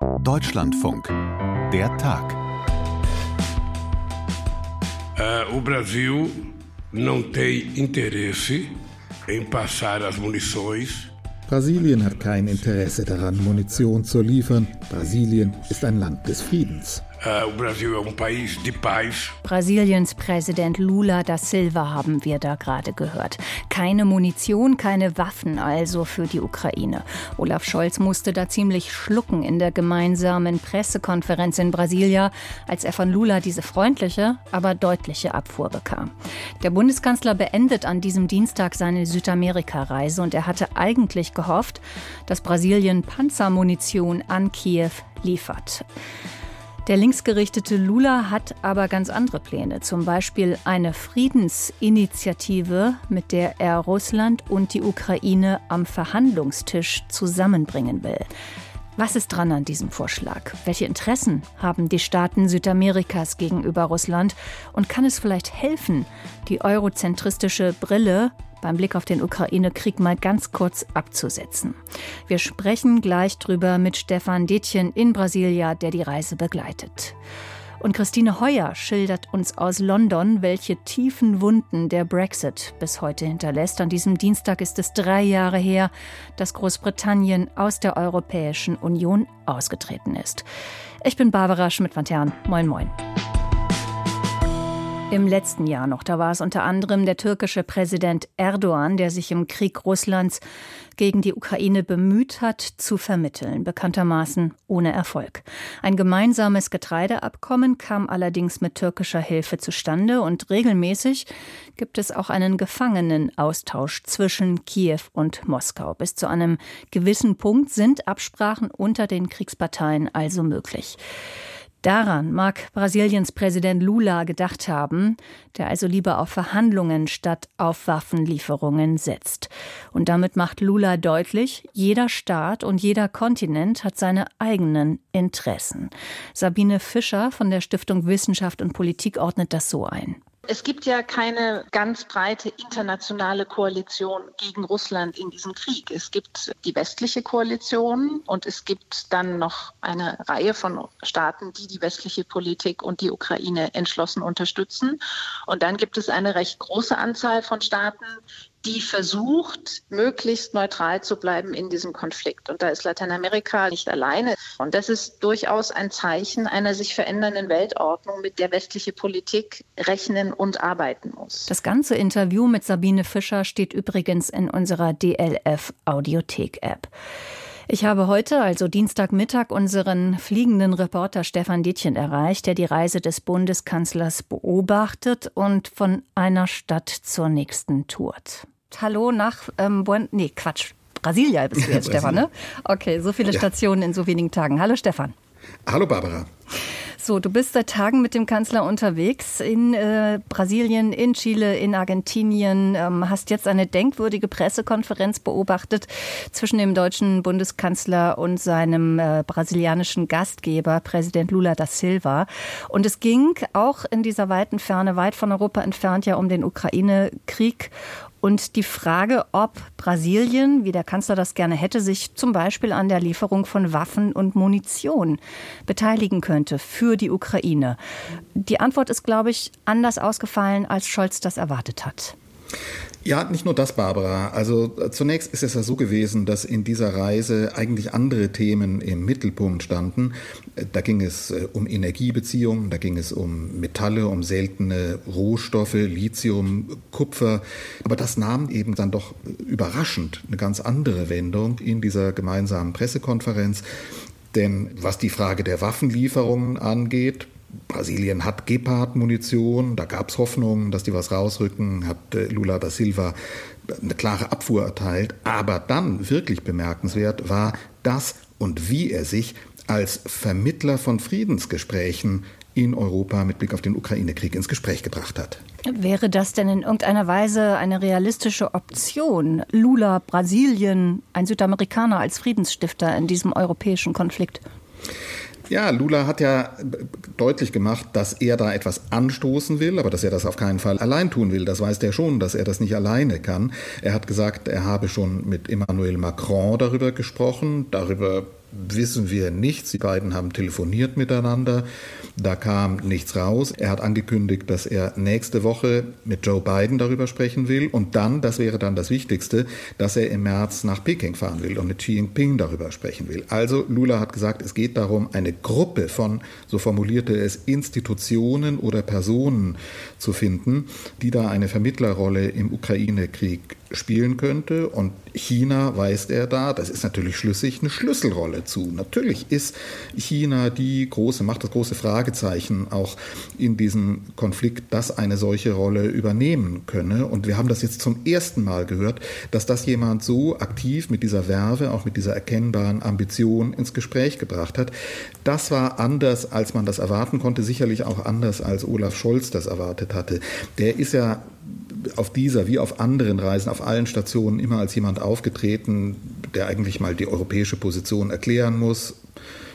Deutschlandfunk. Der Tag. Uh, o Brasil não tem interesse em passar as munições Brasilien hat kein Interesse daran, Munition zu liefern. Brasilien ist ein Land des Friedens. Uh, Brasil é um país de paz. Brasiliens Präsident Lula da Silva haben wir da gerade gehört. Keine Munition, keine Waffen also für die Ukraine. Olaf Scholz musste da ziemlich schlucken in der gemeinsamen Pressekonferenz in Brasilia, als er von Lula diese freundliche, aber deutliche Abfuhr bekam. Der Bundeskanzler beendet an diesem Dienstag seine Südamerika-Reise und er hatte eigentlich gehofft, dass Brasilien Panzermunition an Kiew liefert. Der linksgerichtete Lula hat aber ganz andere Pläne, zum Beispiel eine Friedensinitiative, mit der er Russland und die Ukraine am Verhandlungstisch zusammenbringen will. Was ist dran an diesem Vorschlag? Welche Interessen haben die Staaten Südamerikas gegenüber Russland? Und kann es vielleicht helfen, die eurozentristische Brille beim Blick auf den Ukraine-Krieg mal ganz kurz abzusetzen. Wir sprechen gleich drüber mit Stefan Detjen in Brasilia, der die Reise begleitet. Und Christine Heuer schildert uns aus London, welche tiefen Wunden der Brexit bis heute hinterlässt. An diesem Dienstag ist es drei Jahre her, dass Großbritannien aus der Europäischen Union ausgetreten ist. Ich bin Barbara Schmidt-Van Moin, moin. Im letzten Jahr noch, da war es unter anderem der türkische Präsident Erdogan, der sich im Krieg Russlands gegen die Ukraine bemüht hat, zu vermitteln, bekanntermaßen ohne Erfolg. Ein gemeinsames Getreideabkommen kam allerdings mit türkischer Hilfe zustande und regelmäßig gibt es auch einen Gefangenenaustausch zwischen Kiew und Moskau. Bis zu einem gewissen Punkt sind Absprachen unter den Kriegsparteien also möglich. Daran mag Brasiliens Präsident Lula gedacht haben, der also lieber auf Verhandlungen statt auf Waffenlieferungen setzt. Und damit macht Lula deutlich, jeder Staat und jeder Kontinent hat seine eigenen Interessen. Sabine Fischer von der Stiftung Wissenschaft und Politik ordnet das so ein. Es gibt ja keine ganz breite internationale Koalition gegen Russland in diesem Krieg. Es gibt die westliche Koalition und es gibt dann noch eine Reihe von Staaten, die die westliche Politik und die Ukraine entschlossen unterstützen. Und dann gibt es eine recht große Anzahl von Staaten, die versucht, möglichst neutral zu bleiben in diesem Konflikt. Und da ist Lateinamerika nicht alleine. Und das ist durchaus ein Zeichen einer sich verändernden Weltordnung, mit der westliche Politik rechnen und arbeiten muss. Das ganze Interview mit Sabine Fischer steht übrigens in unserer DLF Audiothek-App. Ich habe heute, also Dienstagmittag, unseren fliegenden Reporter Stefan Dietchen erreicht, der die Reise des Bundeskanzlers beobachtet und von einer Stadt zur nächsten tourt. Hallo nach ähm, Buen nee, Quatsch, Brasilia bist du jetzt, Stefan, ne? Okay, so viele Stationen in so wenigen Tagen. Hallo Stefan. Hallo Barbara. So, du bist seit Tagen mit dem Kanzler unterwegs in äh, Brasilien, in Chile, in Argentinien, ähm, hast jetzt eine denkwürdige Pressekonferenz beobachtet zwischen dem deutschen Bundeskanzler und seinem äh, brasilianischen Gastgeber, Präsident Lula da Silva. Und es ging auch in dieser weiten Ferne, weit von Europa entfernt, ja um den Ukraine-Krieg und die Frage, ob Brasilien, wie der Kanzler das gerne hätte, sich zum Beispiel an der Lieferung von Waffen und Munition beteiligen könnte für die Ukraine. Die Antwort ist, glaube ich, anders ausgefallen, als Scholz das erwartet hat. Ja, nicht nur das, Barbara. Also äh, zunächst ist es ja so gewesen, dass in dieser Reise eigentlich andere Themen im Mittelpunkt standen. Äh, da ging es äh, um Energiebeziehungen, da ging es um Metalle, um seltene Rohstoffe, Lithium, Kupfer. Aber das nahm eben dann doch überraschend eine ganz andere Wendung in dieser gemeinsamen Pressekonferenz. Denn was die Frage der Waffenlieferungen angeht, Brasilien hat Gepard-Munition, da gab es Hoffnungen, dass die was rausrücken, hat äh, Lula da Silva eine klare Abfuhr erteilt. Aber dann wirklich bemerkenswert war das und wie er sich als Vermittler von Friedensgesprächen in Europa mit Blick auf den Ukraine-Krieg ins Gespräch gebracht hat. Wäre das denn in irgendeiner Weise eine realistische Option? Lula, Brasilien, ein Südamerikaner als Friedensstifter in diesem europäischen Konflikt? Ja, Lula hat ja deutlich gemacht, dass er da etwas anstoßen will, aber dass er das auf keinen Fall allein tun will. Das weiß er schon, dass er das nicht alleine kann. Er hat gesagt, er habe schon mit Emmanuel Macron darüber gesprochen, darüber wissen wir nichts. Die beiden haben telefoniert miteinander. Da kam nichts raus. Er hat angekündigt, dass er nächste Woche mit Joe Biden darüber sprechen will. Und dann, das wäre dann das Wichtigste, dass er im März nach Peking fahren will und mit Xi Jinping darüber sprechen will. Also Lula hat gesagt, es geht darum, eine Gruppe von, so formulierte er es, Institutionen oder Personen zu finden, die da eine Vermittlerrolle im Ukraine-Krieg spielen könnte. Und China weist er da, das ist natürlich schlüssig, eine Schlüsselrolle zu. Natürlich ist China die große, macht das große Fragezeichen auch in diesem Konflikt, dass eine solche Rolle übernehmen könne. Und wir haben das jetzt zum ersten Mal gehört, dass das jemand so aktiv mit dieser Werbe, auch mit dieser erkennbaren Ambition ins Gespräch gebracht hat. Das war anders, als man das erwarten konnte, sicherlich auch anders, als Olaf Scholz das erwartet hatte. Der ist ja auf dieser wie auf anderen Reisen, auf allen Stationen immer als jemand aufgetreten, der eigentlich mal die europäische Position erklären muss,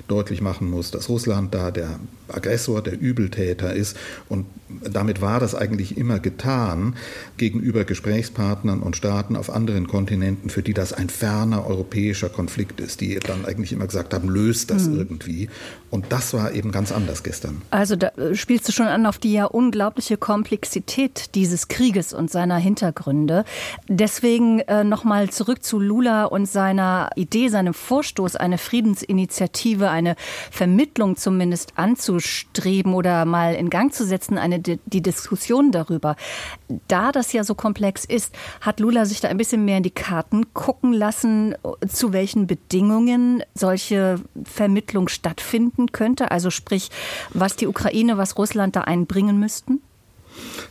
deutlich machen muss, dass Russland da der Aggressor, der Übeltäter ist. Und damit war das eigentlich immer getan gegenüber Gesprächspartnern und Staaten auf anderen Kontinenten, für die das ein ferner europäischer Konflikt ist, die dann eigentlich immer gesagt haben, löst das mhm. irgendwie. Und das war eben ganz anders gestern. Also da äh, spielst du schon an auf die ja unglaubliche Komplexität dieses Krieges und seiner Hintergründe. Deswegen äh, nochmal zurück zu Lula und seiner Idee, seinem Vorstoß, eine Friedensinitiative, eine Vermittlung zumindest anzustreben oder mal in Gang zu setzen, eine, die Diskussion darüber. Da das ja so komplex ist, hat Lula sich da ein bisschen mehr in die Karten gucken lassen, zu welchen Bedingungen solche Vermittlung stattfinden finden könnte? Also sprich, was die Ukraine, was Russland da einbringen müssten?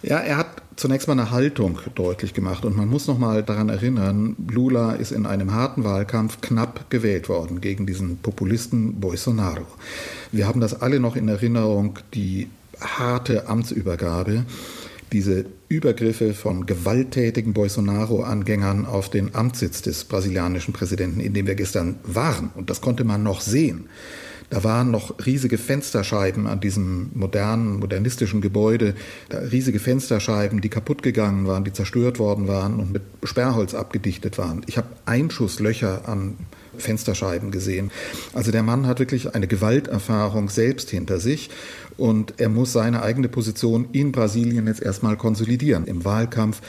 Ja, er hat zunächst mal eine Haltung deutlich gemacht. Und man muss noch mal daran erinnern, Lula ist in einem harten Wahlkampf knapp gewählt worden gegen diesen Populisten Bolsonaro. Wir haben das alle noch in Erinnerung, die harte Amtsübergabe, diese Übergriffe von gewalttätigen Bolsonaro-Angängern auf den Amtssitz des brasilianischen Präsidenten, in dem wir gestern waren. Und das konnte man noch sehen. Da waren noch riesige Fensterscheiben an diesem modernen, modernistischen Gebäude, riesige Fensterscheiben, die kaputt gegangen waren, die zerstört worden waren und mit Sperrholz abgedichtet waren. Ich habe Einschusslöcher an Fensterscheiben gesehen. Also der Mann hat wirklich eine Gewalterfahrung selbst hinter sich und er muss seine eigene Position in Brasilien jetzt erstmal konsolidieren. Im Wahlkampf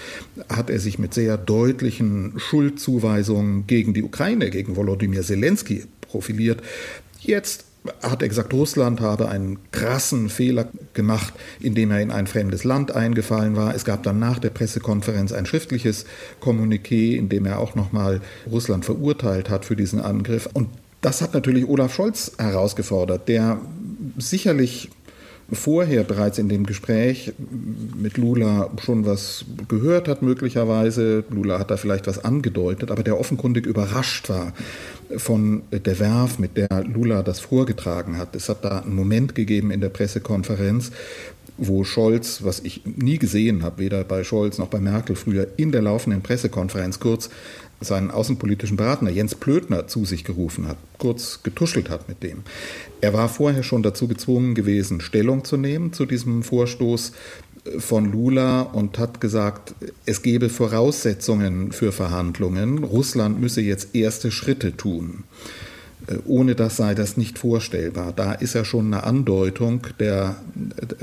hat er sich mit sehr deutlichen Schuldzuweisungen gegen die Ukraine, gegen Volodymyr Zelensky profiliert. Jetzt hat er gesagt, Russland habe einen krassen Fehler gemacht, indem er in ein fremdes Land eingefallen war. Es gab dann nach der Pressekonferenz ein schriftliches Kommuniqué, in dem er auch nochmal Russland verurteilt hat für diesen Angriff. Und das hat natürlich Olaf Scholz herausgefordert, der sicherlich vorher bereits in dem Gespräch mit Lula schon was gehört hat, möglicherweise. Lula hat da vielleicht was angedeutet, aber der offenkundig überrascht war von der Werf, mit der Lula das vorgetragen hat. Es hat da einen Moment gegeben in der Pressekonferenz, wo Scholz, was ich nie gesehen habe, weder bei Scholz noch bei Merkel früher, in der laufenden Pressekonferenz kurz seinen außenpolitischen Berater Jens Plötner zu sich gerufen hat, kurz getuschelt hat mit dem. Er war vorher schon dazu gezwungen gewesen, Stellung zu nehmen zu diesem Vorstoß von Lula und hat gesagt, es gebe Voraussetzungen für Verhandlungen. Russland müsse jetzt erste Schritte tun. Äh, ohne das sei das nicht vorstellbar. Da ist ja schon eine Andeutung der,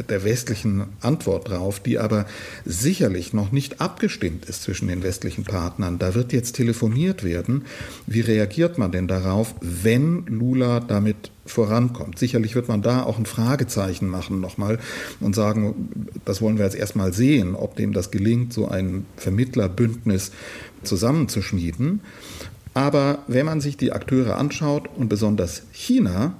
der westlichen Antwort drauf, die aber sicherlich noch nicht abgestimmt ist zwischen den westlichen Partnern. Da wird jetzt telefoniert werden. Wie reagiert man denn darauf, wenn Lula damit vorankommt? Sicherlich wird man da auch ein Fragezeichen machen nochmal und sagen, das wollen wir jetzt erstmal sehen, ob dem das gelingt, so ein Vermittlerbündnis zusammenzuschmieden. Aber wenn man sich die Akteure anschaut und besonders China,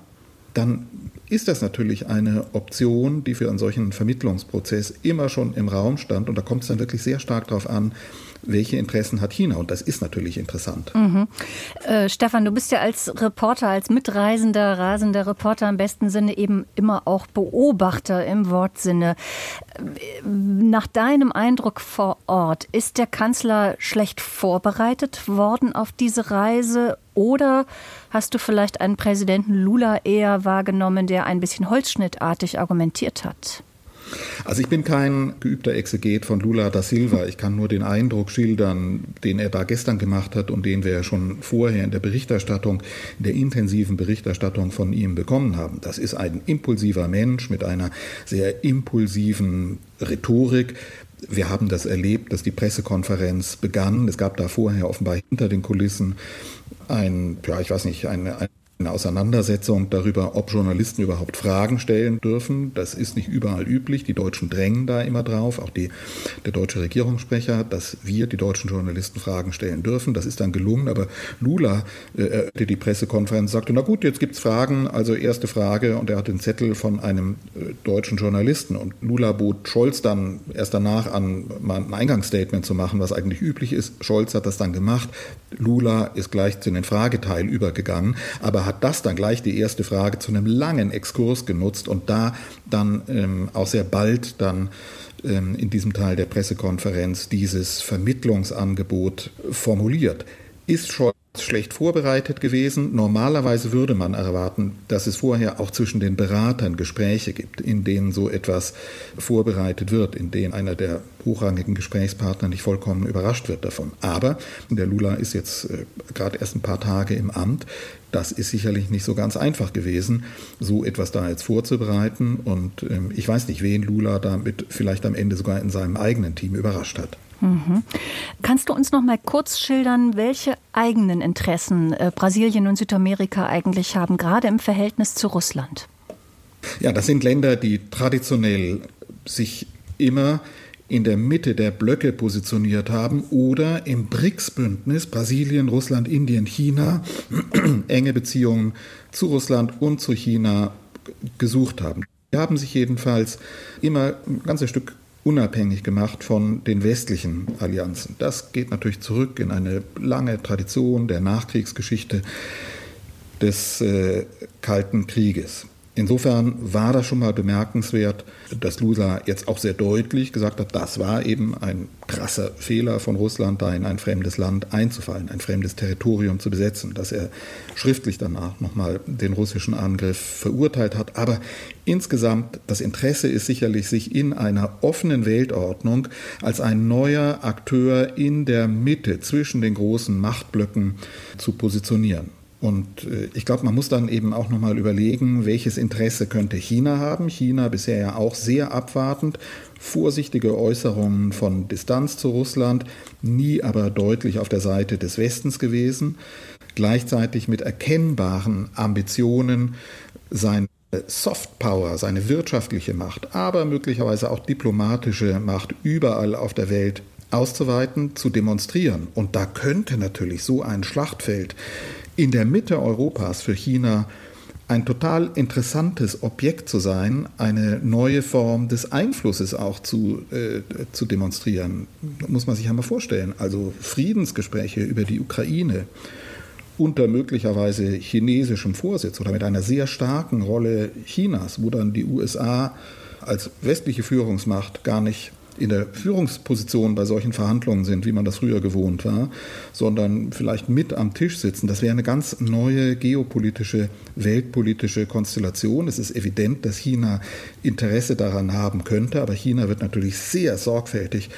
dann ist das natürlich eine Option, die für einen solchen Vermittlungsprozess immer schon im Raum stand. Und da kommt es dann wirklich sehr stark darauf an, welche Interessen hat China? Und das ist natürlich interessant. Mhm. Äh, Stefan, du bist ja als Reporter, als mitreisender, rasender Reporter im besten Sinne eben immer auch Beobachter im Wortsinne. Nach deinem Eindruck vor Ort, ist der Kanzler schlecht vorbereitet worden auf diese Reise oder hast du vielleicht einen Präsidenten Lula eher wahrgenommen, der ein bisschen holzschnittartig argumentiert hat? Also ich bin kein geübter Exeget von Lula da Silva. Ich kann nur den Eindruck schildern, den er da gestern gemacht hat und den wir schon vorher in der Berichterstattung, in der intensiven Berichterstattung von ihm bekommen haben. Das ist ein impulsiver Mensch mit einer sehr impulsiven Rhetorik. Wir haben das erlebt, dass die Pressekonferenz begann. Es gab da vorher offenbar hinter den Kulissen ein, ja, ich weiß nicht, eine, eine eine Auseinandersetzung darüber, ob Journalisten überhaupt Fragen stellen dürfen. Das ist nicht überall üblich. Die Deutschen drängen da immer drauf, auch die, der deutsche Regierungssprecher, dass wir, die deutschen Journalisten, Fragen stellen dürfen. Das ist dann gelungen, aber Lula äh, die Pressekonferenz sagte, na gut, jetzt gibt's Fragen. Also erste Frage und er hat den Zettel von einem äh, deutschen Journalisten und Lula bot Scholz dann erst danach an, mal ein Eingangsstatement zu machen, was eigentlich üblich ist. Scholz hat das dann gemacht. Lula ist gleich zu den Frageteil übergegangen, aber hat das dann gleich die erste Frage zu einem langen Exkurs genutzt und da dann ähm, auch sehr bald dann ähm, in diesem Teil der Pressekonferenz dieses Vermittlungsangebot formuliert. Ist Scholz schlecht vorbereitet gewesen. Normalerweise würde man erwarten, dass es vorher auch zwischen den Beratern Gespräche gibt, in denen so etwas vorbereitet wird, in denen einer der hochrangigen Gesprächspartner nicht vollkommen überrascht wird davon. Aber der Lula ist jetzt äh, gerade erst ein paar Tage im Amt. Das ist sicherlich nicht so ganz einfach gewesen, so etwas da jetzt vorzubereiten. Und ähm, ich weiß nicht, wen Lula damit vielleicht am Ende sogar in seinem eigenen Team überrascht hat. Mhm. Kannst du uns noch mal kurz schildern, welche eigenen Interessen äh, Brasilien und Südamerika eigentlich haben, gerade im Verhältnis zu Russland? Ja, das sind Länder, die traditionell sich immer in der Mitte der Blöcke positioniert haben oder im BRICS-Bündnis Brasilien, Russland, Indien, China enge Beziehungen zu Russland und zu China gesucht haben. Die haben sich jedenfalls immer ein ganzes Stück unabhängig gemacht von den westlichen Allianzen. Das geht natürlich zurück in eine lange Tradition der Nachkriegsgeschichte des äh, Kalten Krieges. Insofern war das schon mal bemerkenswert, dass Lula jetzt auch sehr deutlich gesagt hat, das war eben ein krasser Fehler von Russland, da in ein fremdes Land einzufallen, ein fremdes Territorium zu besetzen, dass er schriftlich danach nochmal den russischen Angriff verurteilt hat. Aber insgesamt, das Interesse ist sicherlich, sich in einer offenen Weltordnung als ein neuer Akteur in der Mitte zwischen den großen Machtblöcken zu positionieren. Und äh, ich glaube, man muss dann eben auch nochmal überlegen, welches Interesse könnte China haben. China bisher ja auch sehr abwartend, vorsichtige Äußerungen von Distanz zu Russland, nie aber deutlich auf der Seite des Westens gewesen, gleichzeitig mit erkennbaren Ambitionen, seine Softpower, seine wirtschaftliche Macht, aber möglicherweise auch diplomatische Macht überall auf der Welt auszuweiten, zu demonstrieren. Und da könnte natürlich so ein Schlachtfeld in der Mitte Europas für China ein total interessantes Objekt zu sein, eine neue Form des Einflusses auch zu, äh, zu demonstrieren. Muss man sich einmal vorstellen. Also Friedensgespräche über die Ukraine unter möglicherweise chinesischem Vorsitz oder mit einer sehr starken Rolle Chinas, wo dann die USA als westliche Führungsmacht gar nicht in der Führungsposition bei solchen Verhandlungen sind, wie man das früher gewohnt war, sondern vielleicht mit am Tisch sitzen. Das wäre eine ganz neue geopolitische, weltpolitische Konstellation. Es ist evident, dass China Interesse daran haben könnte, aber China wird natürlich sehr sorgfältig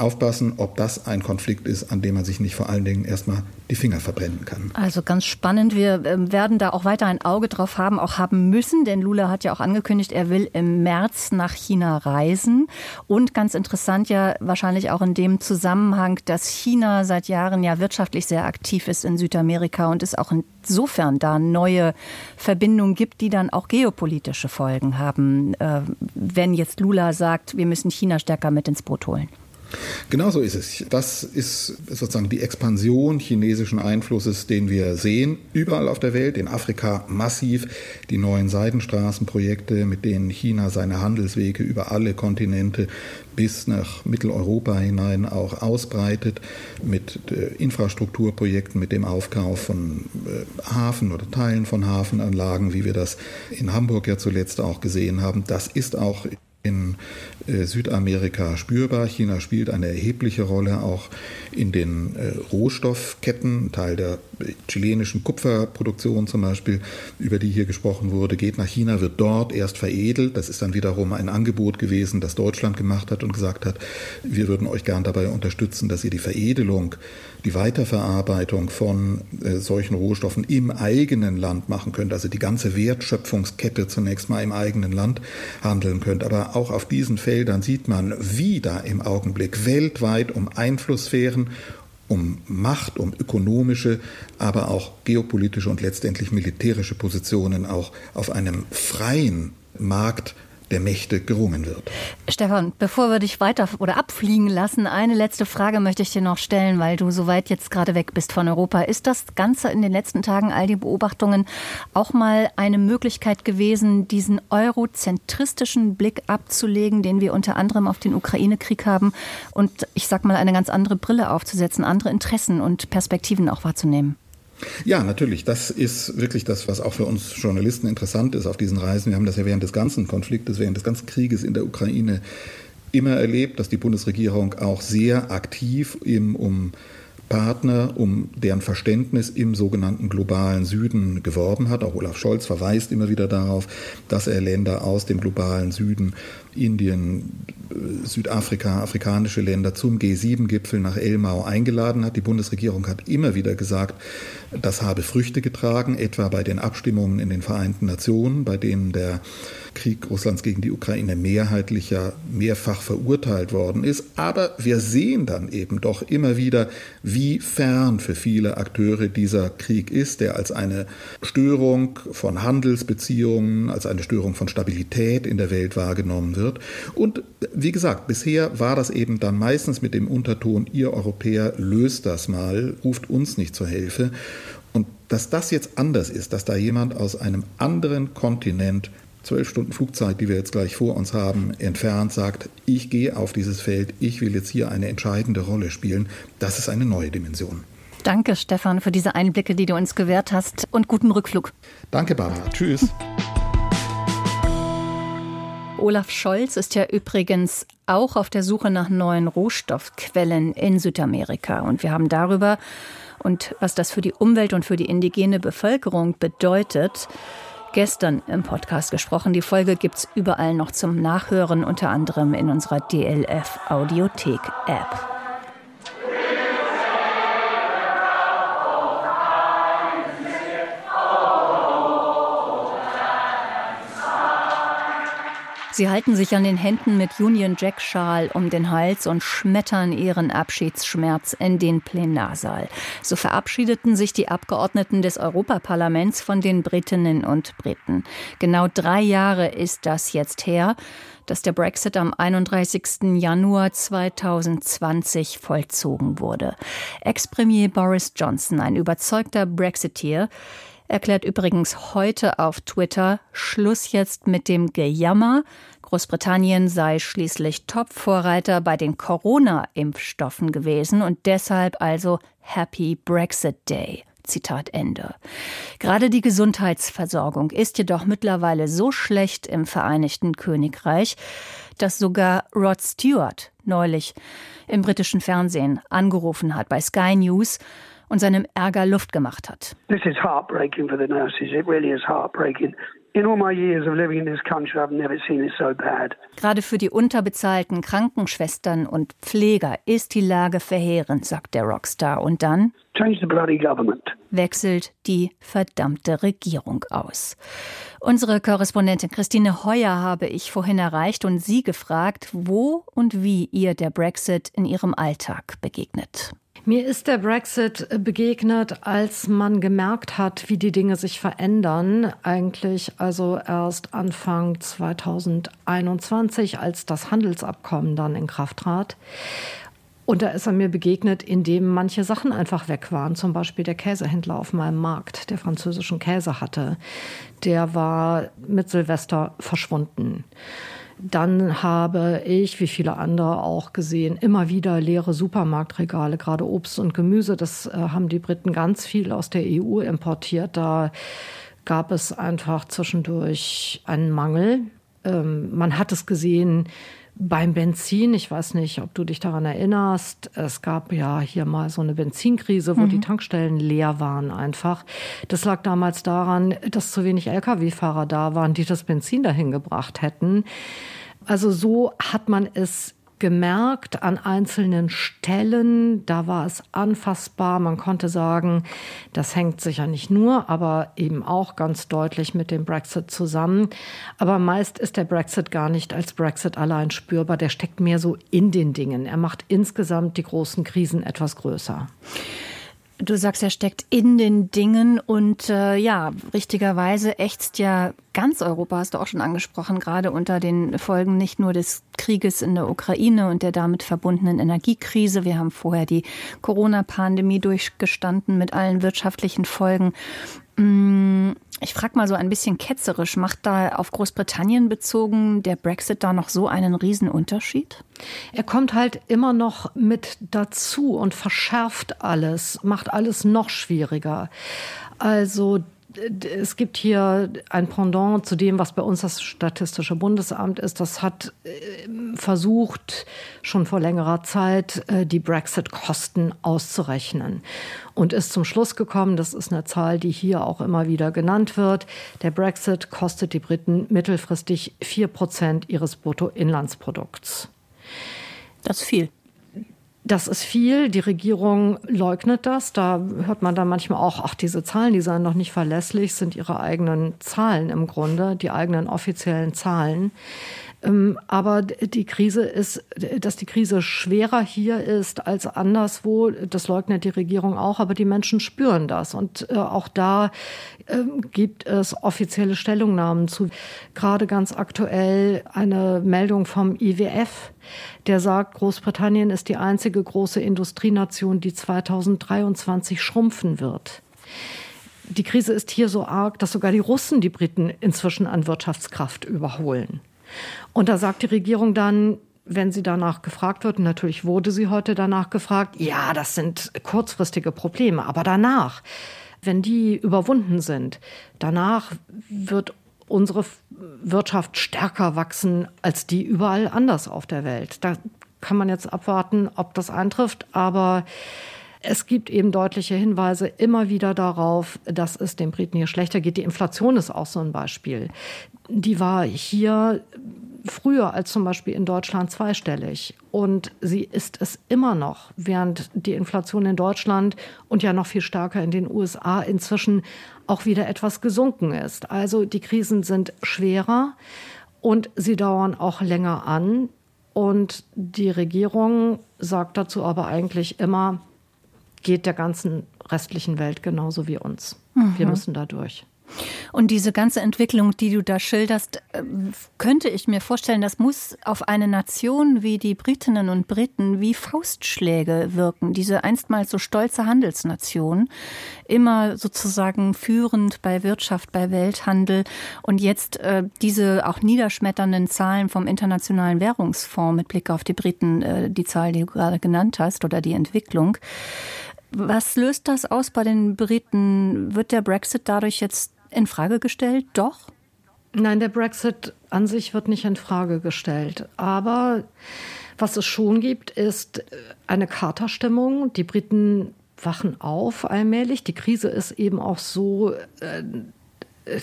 aufpassen, ob das ein Konflikt ist, an dem man sich nicht vor allen Dingen erstmal die Finger verbrennen kann. Also ganz spannend. Wir ähm, werden da auch weiter ein Auge drauf haben, auch haben müssen, denn Lula hat ja auch angekündigt, er will im März nach China reisen. Und ganz interessant ja wahrscheinlich auch in dem Zusammenhang, dass China seit Jahren ja wirtschaftlich sehr aktiv ist in Südamerika und es auch insofern da neue Verbindungen gibt, die dann auch geopolitische Folgen haben, äh, wenn jetzt Lula sagt, wir müssen China stärker mit ins Boot holen. Genau so ist es. Das ist sozusagen die Expansion chinesischen Einflusses, den wir sehen, überall auf der Welt, in Afrika massiv, die neuen Seidenstraßenprojekte, mit denen China seine Handelswege über alle Kontinente bis nach Mitteleuropa hinein auch ausbreitet, mit äh, Infrastrukturprojekten, mit dem Aufkauf von äh, Hafen oder Teilen von Hafenanlagen, wie wir das in Hamburg ja zuletzt auch gesehen haben. Das ist auch in äh, Südamerika spürbar. China spielt eine erhebliche Rolle auch in den äh, Rohstoffketten. Teil der äh, chilenischen Kupferproduktion zum Beispiel, über die hier gesprochen wurde, geht nach China, wird dort erst veredelt. Das ist dann wiederum ein Angebot gewesen, das Deutschland gemacht hat und gesagt hat, wir würden euch gern dabei unterstützen, dass ihr die Veredelung die Weiterverarbeitung von äh, solchen Rohstoffen im eigenen Land machen könnt, also die ganze Wertschöpfungskette zunächst mal im eigenen Land handeln könnt. Aber auch auf diesen Feldern sieht man, wie da im Augenblick weltweit um Einflusssphären um Macht, um ökonomische, aber auch geopolitische und letztendlich militärische Positionen auch auf einem freien Markt der Mächte gerungen wird. Stefan, bevor wir dich weiter oder abfliegen lassen, eine letzte Frage möchte ich dir noch stellen, weil du so weit jetzt gerade weg bist von Europa. Ist das Ganze in den letzten Tagen, all die Beobachtungen, auch mal eine Möglichkeit gewesen, diesen eurozentristischen Blick abzulegen, den wir unter anderem auf den Ukraine-Krieg haben und ich sag mal eine ganz andere Brille aufzusetzen, andere Interessen und Perspektiven auch wahrzunehmen? Ja, natürlich. Das ist wirklich das, was auch für uns Journalisten interessant ist auf diesen Reisen. Wir haben das ja während des ganzen Konfliktes, während des ganzen Krieges in der Ukraine immer erlebt, dass die Bundesregierung auch sehr aktiv eben um Partner, um deren Verständnis im sogenannten globalen Süden geworben hat. Auch Olaf Scholz verweist immer wieder darauf, dass er Länder aus dem globalen Süden, Indien, Südafrika, afrikanische Länder zum G7-Gipfel nach Elmau eingeladen hat. Die Bundesregierung hat immer wieder gesagt, das habe Früchte getragen, etwa bei den Abstimmungen in den Vereinten Nationen, bei denen der Krieg Russlands gegen die Ukraine mehrheitlich ja mehrfach verurteilt worden ist. Aber wir sehen dann eben doch immer wieder, wie fern für viele Akteure dieser Krieg ist, der als eine Störung von Handelsbeziehungen, als eine Störung von Stabilität in der Welt wahrgenommen wird. Und wie gesagt, bisher war das eben dann meistens mit dem Unterton, ihr Europäer löst das mal, ruft uns nicht zur Hilfe. Und dass das jetzt anders ist, dass da jemand aus einem anderen Kontinent zwölf Stunden Flugzeit, die wir jetzt gleich vor uns haben, entfernt, sagt, ich gehe auf dieses Feld, ich will jetzt hier eine entscheidende Rolle spielen, das ist eine neue Dimension. Danke, Stefan, für diese Einblicke, die du uns gewährt hast und guten Rückflug. Danke, Barbara. Tschüss. Olaf Scholz ist ja übrigens auch auf der Suche nach neuen Rohstoffquellen in Südamerika. Und wir haben darüber und was das für die Umwelt und für die indigene Bevölkerung bedeutet, gestern im Podcast gesprochen. Die Folge gibt es überall noch zum Nachhören, unter anderem in unserer DLF Audiothek App. Sie halten sich an den Händen mit Union Jack Schal um den Hals und schmettern ihren Abschiedsschmerz in den Plenarsaal. So verabschiedeten sich die Abgeordneten des Europaparlaments von den Britinnen und Briten. Genau drei Jahre ist das jetzt her, dass der Brexit am 31. Januar 2020 vollzogen wurde. Ex-Premier Boris Johnson, ein überzeugter Brexiteer, erklärt übrigens heute auf Twitter Schluss jetzt mit dem Gejammer. Großbritannien sei schließlich Top-Vorreiter bei den Corona-Impfstoffen gewesen und deshalb also Happy Brexit Day. Zitat Ende. Gerade die Gesundheitsversorgung ist jedoch mittlerweile so schlecht im Vereinigten Königreich, dass sogar Rod Stewart neulich im britischen Fernsehen angerufen hat bei Sky News und seinem Ärger Luft gemacht hat. This is heartbreaking for the nurses. It really is heartbreaking. Gerade für die unterbezahlten Krankenschwestern und Pfleger ist die Lage verheerend, sagt der Rockstar. Und dann wechselt die verdammte Regierung aus. Unsere Korrespondentin Christine Heuer habe ich vorhin erreicht und sie gefragt, wo und wie ihr der Brexit in ihrem Alltag begegnet. Mir ist der Brexit begegnet, als man gemerkt hat, wie die Dinge sich verändern. Eigentlich also erst Anfang 2021, als das Handelsabkommen dann in Kraft trat. Und da ist er mir begegnet, indem manche Sachen einfach weg waren. Zum Beispiel der Käsehändler auf meinem Markt, der französischen Käse hatte. Der war mit Silvester verschwunden. Dann habe ich, wie viele andere auch gesehen, immer wieder leere Supermarktregale, gerade Obst und Gemüse. Das äh, haben die Briten ganz viel aus der EU importiert. Da gab es einfach zwischendurch einen Mangel. Ähm, man hat es gesehen beim Benzin. Ich weiß nicht, ob du dich daran erinnerst. Es gab ja hier mal so eine Benzinkrise, wo mhm. die Tankstellen leer waren einfach. Das lag damals daran, dass zu wenig Lkw-Fahrer da waren, die das Benzin dahin gebracht hätten. Also so hat man es gemerkt an einzelnen Stellen. Da war es anfassbar. Man konnte sagen, das hängt sicher nicht nur, aber eben auch ganz deutlich mit dem Brexit zusammen. Aber meist ist der Brexit gar nicht als Brexit allein spürbar. Der steckt mehr so in den Dingen. Er macht insgesamt die großen Krisen etwas größer. Du sagst, er steckt in den Dingen und äh, ja, richtigerweise ächzt ja ganz Europa, hast du auch schon angesprochen, gerade unter den Folgen nicht nur des Krieges in der Ukraine und der damit verbundenen Energiekrise. Wir haben vorher die Corona-Pandemie durchgestanden mit allen wirtschaftlichen Folgen. Mm, ich frage mal so ein bisschen ketzerisch, macht da auf Großbritannien bezogen der Brexit da noch so einen Riesenunterschied? Er kommt halt immer noch mit dazu und verschärft alles, macht alles noch schwieriger. Also es gibt hier ein Pendant zu dem, was bei uns das Statistische Bundesamt ist. Das hat äh, versucht, schon vor längerer Zeit äh, die Brexit-Kosten auszurechnen und ist zum Schluss gekommen, das ist eine Zahl, die hier auch immer wieder genannt wird, der Brexit kostet die Briten mittelfristig vier Prozent ihres Bruttoinlandsprodukts. Das ist viel. Das ist viel. Die Regierung leugnet das. Da hört man dann manchmal auch, ach, diese Zahlen, die seien noch nicht verlässlich, sind ihre eigenen Zahlen im Grunde, die eigenen offiziellen Zahlen. Ähm, aber die Krise ist, dass die Krise schwerer hier ist als anderswo, das leugnet die Regierung auch, aber die Menschen spüren das. Und äh, auch da ähm, gibt es offizielle Stellungnahmen zu. Gerade ganz aktuell eine Meldung vom IWF, der sagt, Großbritannien ist die einzige große Industrienation, die 2023 schrumpfen wird. Die Krise ist hier so arg, dass sogar die Russen die Briten inzwischen an Wirtschaftskraft überholen. Und da sagt die Regierung dann, wenn sie danach gefragt wird, natürlich wurde sie heute danach gefragt, ja, das sind kurzfristige Probleme, aber danach, wenn die überwunden sind, danach wird unsere Wirtschaft stärker wachsen als die überall anders auf der Welt. Da kann man jetzt abwarten, ob das eintrifft, aber es gibt eben deutliche Hinweise immer wieder darauf, dass es den Briten hier schlechter geht. Die Inflation ist auch so ein Beispiel. Die war hier früher als zum Beispiel in Deutschland zweistellig. Und sie ist es immer noch, während die Inflation in Deutschland und ja noch viel stärker in den USA inzwischen auch wieder etwas gesunken ist. Also die Krisen sind schwerer und sie dauern auch länger an. Und die Regierung sagt dazu aber eigentlich immer, geht der ganzen restlichen Welt genauso wie uns. Mhm. Wir müssen da durch. Und diese ganze Entwicklung, die du da schilderst, äh, könnte ich mir vorstellen, das muss auf eine Nation wie die Britinnen und Briten wie Faustschläge wirken. Diese einstmals so stolze Handelsnation, immer sozusagen führend bei Wirtschaft, bei Welthandel und jetzt äh, diese auch niederschmetternden Zahlen vom Internationalen Währungsfonds mit Blick auf die Briten, äh, die Zahl, die du gerade genannt hast oder die Entwicklung. Was löst das aus bei den Briten? Wird der Brexit dadurch jetzt in Frage gestellt? Doch? Nein, der Brexit an sich wird nicht in Frage gestellt. Aber was es schon gibt, ist eine Katerstimmung. Die Briten wachen auf allmählich. Die Krise ist eben auch so, äh,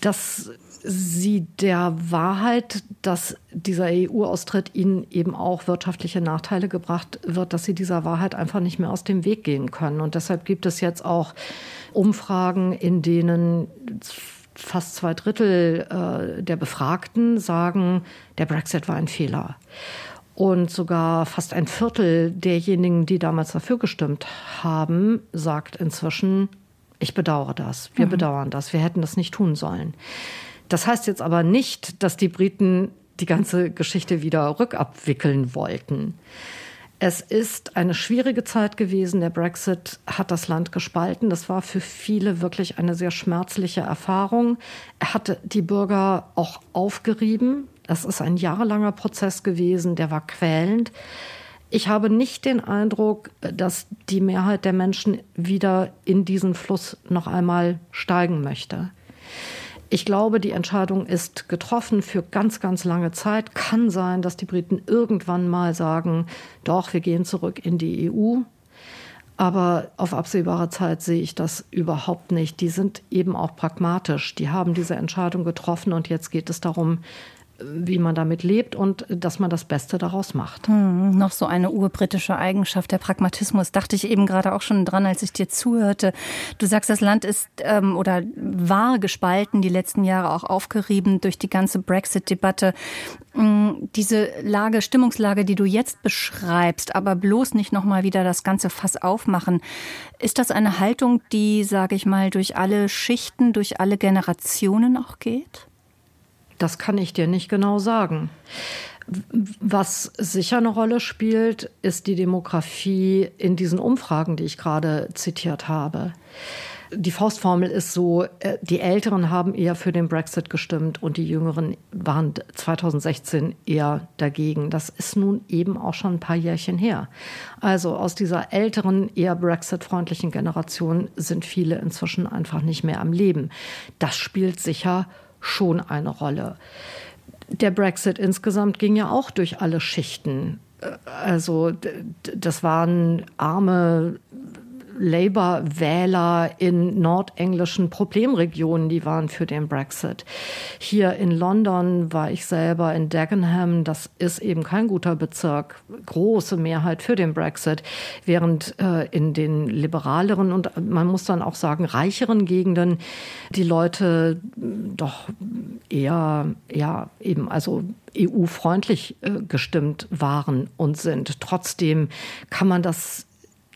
dass sie der Wahrheit, dass dieser EU-Austritt ihnen eben auch wirtschaftliche Nachteile gebracht wird, dass sie dieser Wahrheit einfach nicht mehr aus dem Weg gehen können. Und deshalb gibt es jetzt auch Umfragen, in denen fast zwei Drittel äh, der Befragten sagen, der Brexit war ein Fehler. Und sogar fast ein Viertel derjenigen, die damals dafür gestimmt haben, sagt inzwischen, ich bedauere das, wir mhm. bedauern das, wir hätten das nicht tun sollen. Das heißt jetzt aber nicht, dass die Briten die ganze Geschichte wieder rückabwickeln wollten. Es ist eine schwierige Zeit gewesen. Der Brexit hat das Land gespalten. Das war für viele wirklich eine sehr schmerzliche Erfahrung. Er hatte die Bürger auch aufgerieben. Das ist ein jahrelanger Prozess gewesen, der war quälend. Ich habe nicht den Eindruck, dass die Mehrheit der Menschen wieder in diesen Fluss noch einmal steigen möchte. Ich glaube, die Entscheidung ist getroffen für ganz, ganz lange Zeit. Kann sein, dass die Briten irgendwann mal sagen, doch, wir gehen zurück in die EU. Aber auf absehbare Zeit sehe ich das überhaupt nicht. Die sind eben auch pragmatisch. Die haben diese Entscheidung getroffen und jetzt geht es darum, wie man damit lebt und dass man das Beste daraus macht. Hm, noch so eine urbritische Eigenschaft, der Pragmatismus, dachte ich eben gerade auch schon dran, als ich dir zuhörte. Du sagst, das Land ist ähm, oder war gespalten, die letzten Jahre auch aufgerieben durch die ganze Brexit-Debatte. Hm, diese Lage, Stimmungslage, die du jetzt beschreibst, aber bloß nicht nochmal wieder das ganze Fass aufmachen. Ist das eine Haltung, die, sage ich mal, durch alle Schichten, durch alle Generationen auch geht? Das kann ich dir nicht genau sagen. Was sicher eine Rolle spielt, ist die Demografie in diesen Umfragen, die ich gerade zitiert habe. Die Faustformel ist so, äh, die Älteren haben eher für den Brexit gestimmt und die Jüngeren waren 2016 eher dagegen. Das ist nun eben auch schon ein paar Jährchen her. Also aus dieser älteren, eher Brexit-freundlichen Generation sind viele inzwischen einfach nicht mehr am Leben. Das spielt sicher schon eine Rolle. Der Brexit insgesamt ging ja auch durch alle Schichten. Äh, also das waren arme Labour-Wähler in nordenglischen Problemregionen, die waren für den Brexit. Hier in London war ich selber in Dagenham, das ist eben kein guter Bezirk, große Mehrheit für den Brexit, während äh, in den liberaleren und man muss dann auch sagen reicheren Gegenden die Leute doch eher, ja, eben, also EU-freundlich äh, gestimmt waren und sind. Trotzdem kann man das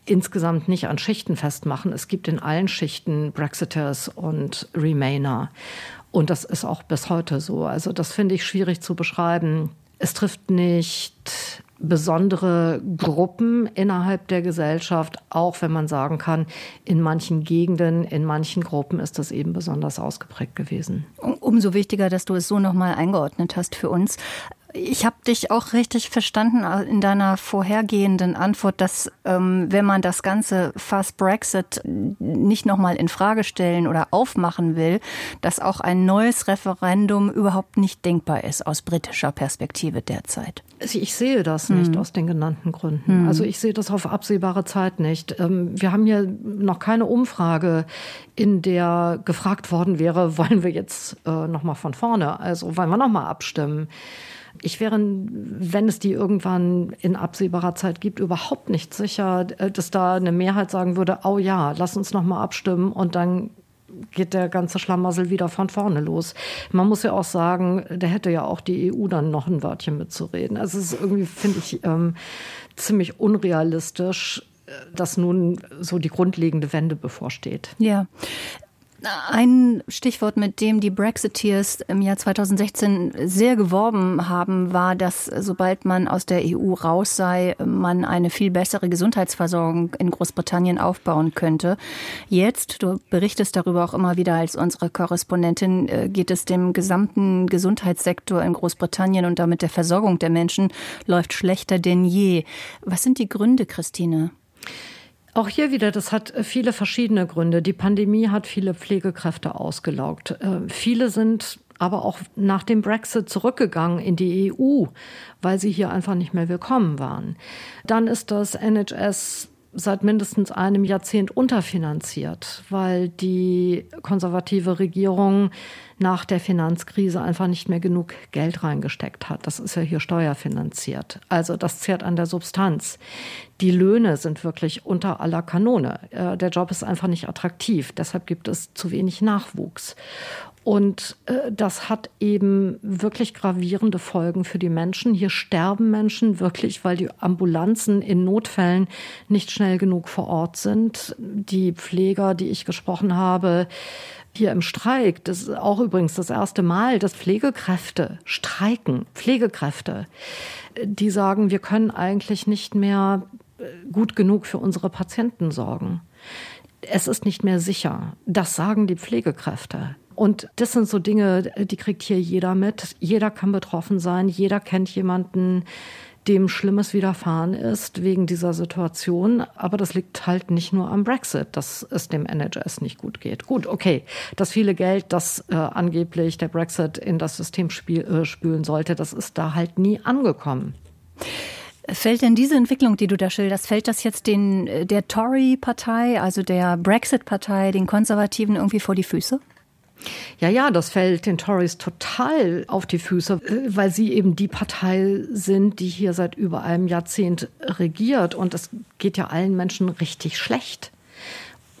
insgesamt nicht an Schichten festmachen. Es gibt in allen Schichten Brexiters und Remainer. Und das ist auch bis heute so. Also das finde ich schwierig zu beschreiben. Es trifft nicht besondere Gruppen innerhalb der Gesellschaft, auch wenn man sagen kann, in manchen Gegenden, in manchen Gruppen ist das eben besonders ausgeprägt gewesen. Umso wichtiger, dass du es so nochmal eingeordnet hast für uns. Ich habe dich auch richtig verstanden äh, in deiner vorhergehenden Antwort, dass ähm, wenn man das ganze Fast Brexit nicht nochmal in Frage stellen oder aufmachen will, dass auch ein neues Referendum überhaupt nicht denkbar ist aus britischer Perspektive derzeit. Ich sehe das nicht hm. aus den genannten Gründen. Hm. Also ich sehe das auf absehbare Zeit nicht. Ähm, wir haben hier noch keine Umfrage, in der gefragt worden wäre, wollen wir jetzt äh, nochmal von vorne, also wollen wir nochmal abstimmen. Ich wäre, wenn es die irgendwann in absehbarer Zeit gibt, überhaupt nicht sicher, äh, dass da eine Mehrheit sagen würde, oh ja, lass uns noch mal abstimmen und dann geht der ganze Schlamassel wieder von vorne los. Man muss ja auch sagen, da hätte ja auch die EU dann noch ein Wörtchen mitzureden. Also es ist irgendwie, finde ich, ähm, ziemlich unrealistisch, äh, dass nun so die grundlegende Wende bevorsteht. Ja, ein Stichwort, mit dem die Brexiteers im Jahr 2016 sehr geworben haben, war, dass sobald man aus der EU raus sei, man eine viel bessere Gesundheitsversorgung in Großbritannien aufbauen könnte. Jetzt, du berichtest darüber auch immer wieder als unsere Korrespondentin, äh, geht es dem gesamten Gesundheitssektor in Großbritannien und damit der Versorgung der Menschen läuft schlechter denn je. Was sind die Gründe, Christine? Auch hier wieder, das hat äh, viele verschiedene Gründe. Die Pandemie hat viele Pflegekräfte ausgelaugt. Äh, viele sind aber auch nach dem Brexit zurückgegangen in die EU, weil sie hier einfach nicht mehr willkommen waren. Dann ist das NHS seit mindestens einem Jahrzehnt unterfinanziert, weil die konservative Regierung nach der Finanzkrise einfach nicht mehr genug Geld reingesteckt hat. Das ist ja hier steuerfinanziert. Also das zehrt an der Substanz. Die Löhne sind wirklich unter aller Kanone. Äh, der Job ist einfach nicht attraktiv. Deshalb gibt es zu wenig Nachwuchs. Und äh, das hat eben wirklich gravierende Folgen für die Menschen. Hier sterben Menschen wirklich, weil die Ambulanzen in Notfällen nicht schnell genug vor Ort sind. Die Pfleger, die ich gesprochen habe, hier im Streik, das ist auch übrigens das erste Mal, dass Pflegekräfte streiken, Pflegekräfte, die sagen, wir können eigentlich nicht mehr äh, gut genug für unsere Patienten sorgen. Es ist nicht mehr sicher. Das sagen die Pflegekräfte. Und das sind so Dinge, die kriegt hier jeder mit. Jeder kann betroffen sein. Jeder kennt jemanden, dem Schlimmes widerfahren ist wegen dieser Situation. Aber das liegt halt nicht nur am Brexit, dass es dem NHS nicht gut geht. Gut, okay, das viele Geld, das äh, angeblich der Brexit in das System spiel, äh, spülen sollte, das ist da halt nie angekommen. Fällt denn diese Entwicklung, die du da schilderst, fällt das jetzt den, äh, der Tory-Partei, also der Brexit-Partei, den Konservativen irgendwie vor die Füße? Ja, ja, das fällt den Tories total auf die Füße, äh, weil sie eben die Partei sind, die hier seit über einem Jahrzehnt regiert. Und es geht ja allen Menschen richtig schlecht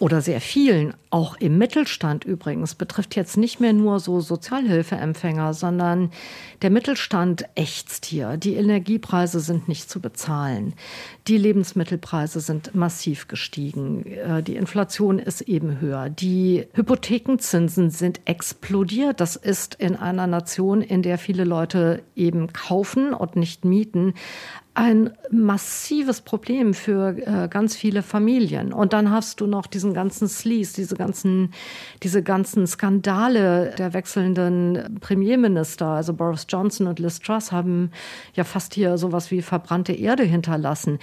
oder sehr vielen, auch im Mittelstand übrigens, betrifft jetzt nicht mehr nur so Sozialhilfeempfänger, sondern der Mittelstand ächzt hier. Die Energiepreise sind nicht zu bezahlen. Die Lebensmittelpreise sind massiv gestiegen. Äh, die Inflation ist eben höher. Die Hypothekenzinsen sind explodiert. Das ist in einer Nation, in der viele Leute eben kaufen und nicht mieten, ein massives Problem für äh, ganz viele Familien. Und dann hast du noch diesen ganzen Sleaze, diese ganzen, diese ganzen Skandale der wechselnden Premierminister. Also Boris Johnson und Liz Truss haben ja fast hier sowas wie verbrannte Erde hinterlassen.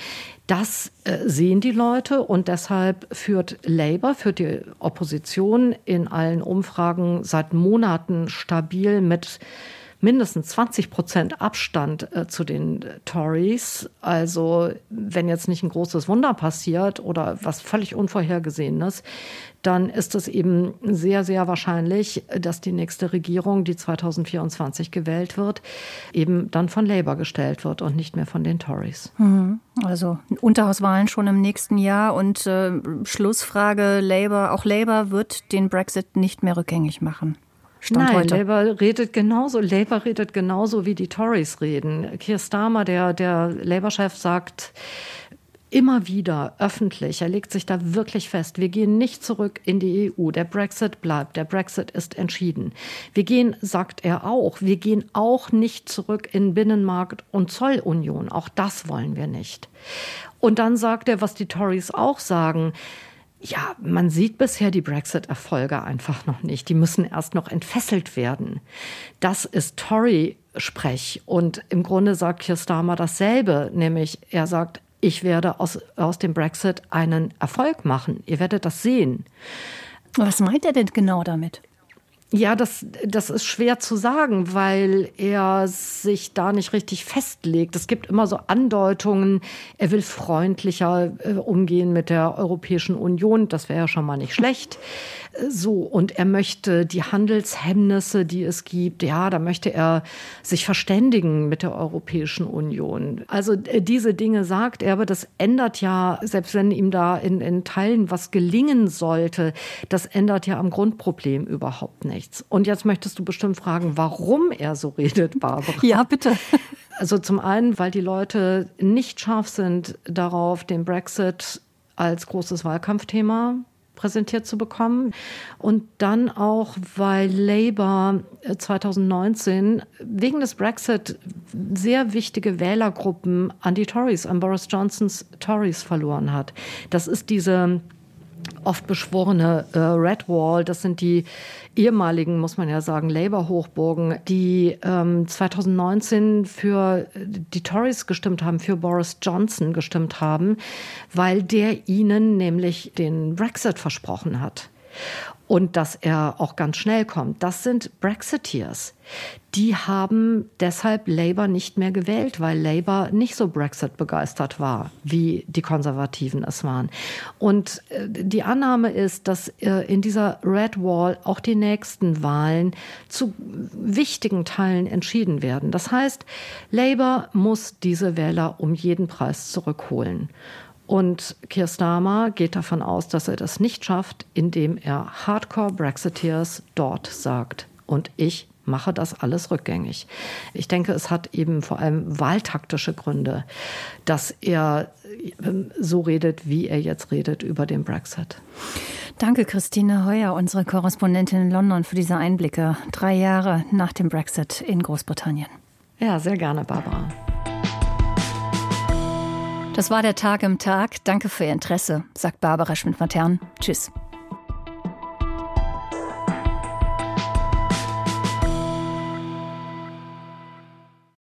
Das äh, sehen die Leute und deshalb führt Labour, führt die Opposition in allen Umfragen seit Monaten stabil mit mindestens 20 Prozent Abstand äh, zu den Tories. Also wenn jetzt nicht ein großes Wunder passiert oder was völlig Unvorhergesehenes, dann ist es eben sehr, sehr wahrscheinlich, dass die nächste Regierung, die 2024 gewählt wird, eben dann von Labour gestellt wird und nicht mehr von den Tories. Mhm. Also Unterhauswahlen schon im nächsten Jahr und äh, Schlussfrage, Labour, auch Labour wird den Brexit nicht mehr rückgängig machen. Stand Nein, heute. Labour redet genauso. Labour redet genauso, wie die Tories reden. Keir Starmer, der, der Labour-Chef, sagt immer wieder öffentlich, er legt sich da wirklich fest, wir gehen nicht zurück in die EU. Der Brexit bleibt. Der Brexit ist entschieden. Wir gehen, sagt er auch, wir gehen auch nicht zurück in Binnenmarkt und Zollunion. Auch das wollen wir nicht. Und dann sagt er, was die Tories auch sagen, ja, man sieht bisher die Brexit-Erfolge einfach noch nicht. Die müssen erst noch entfesselt werden. Das ist Tory-Sprech. Und im Grunde sagt Keir Starmer dasselbe, nämlich er sagt, ich werde aus, aus dem Brexit einen Erfolg machen. Ihr werdet das sehen. Was meint er denn genau damit? Ja, das, das ist schwer zu sagen, weil er sich da nicht richtig festlegt. Es gibt immer so Andeutungen, er will freundlicher äh, umgehen mit der Europäischen Union. Das wäre ja schon mal nicht schlecht. So, und er möchte die Handelshemmnisse, die es gibt, ja, da möchte er sich verständigen mit der Europäischen Union. Also äh, diese Dinge sagt er, aber das ändert ja, selbst wenn ihm da in, in Teilen was gelingen sollte, das ändert ja am Grundproblem überhaupt nichts. Und jetzt möchtest du bestimmt fragen, warum er so redet, Barbara. Ja, bitte. Also zum einen, weil die Leute nicht scharf sind darauf, den Brexit als großes Wahlkampfthema präsentiert zu bekommen. Und dann auch, weil Labour 2019 äh, wegen des Brexit sehr wichtige Wählergruppen an die Tories, an Boris Johnsons Tories verloren hat. Das ist diese oft beschworene äh, Red Wall, das sind die ehemaligen, muss man ja sagen, Labour-Hochburgen, die ähm, 2019 für die Tories gestimmt haben, für Boris Johnson gestimmt haben, weil der ihnen nämlich den Brexit versprochen hat und dass er auch ganz schnell kommt. Das sind Brexiteers. Die haben deshalb Labour nicht mehr gewählt, weil Labour nicht so Brexit begeistert war, wie die Konservativen es waren. Und äh, die Annahme ist, dass äh, in dieser Red Wall auch die nächsten Wahlen zu wichtigen Teilen entschieden werden. Das heißt, Labour muss diese Wähler um jeden Preis zurückholen. Und Keir Starmer geht davon aus, dass er das nicht schafft, indem er Hardcore-Brexiteers dort sagt. Und ich mache das alles rückgängig. Ich denke, es hat eben vor allem wahltaktische Gründe, dass er ähm, so redet, wie er jetzt redet über den Brexit. Danke, Christine Heuer, unsere Korrespondentin in London, für diese Einblicke. Drei Jahre nach dem Brexit in Großbritannien. Ja, sehr gerne, Barbara. Das war der Tag im Tag. Danke für Ihr Interesse, sagt Barbara Schmidt-Matern. Tschüss.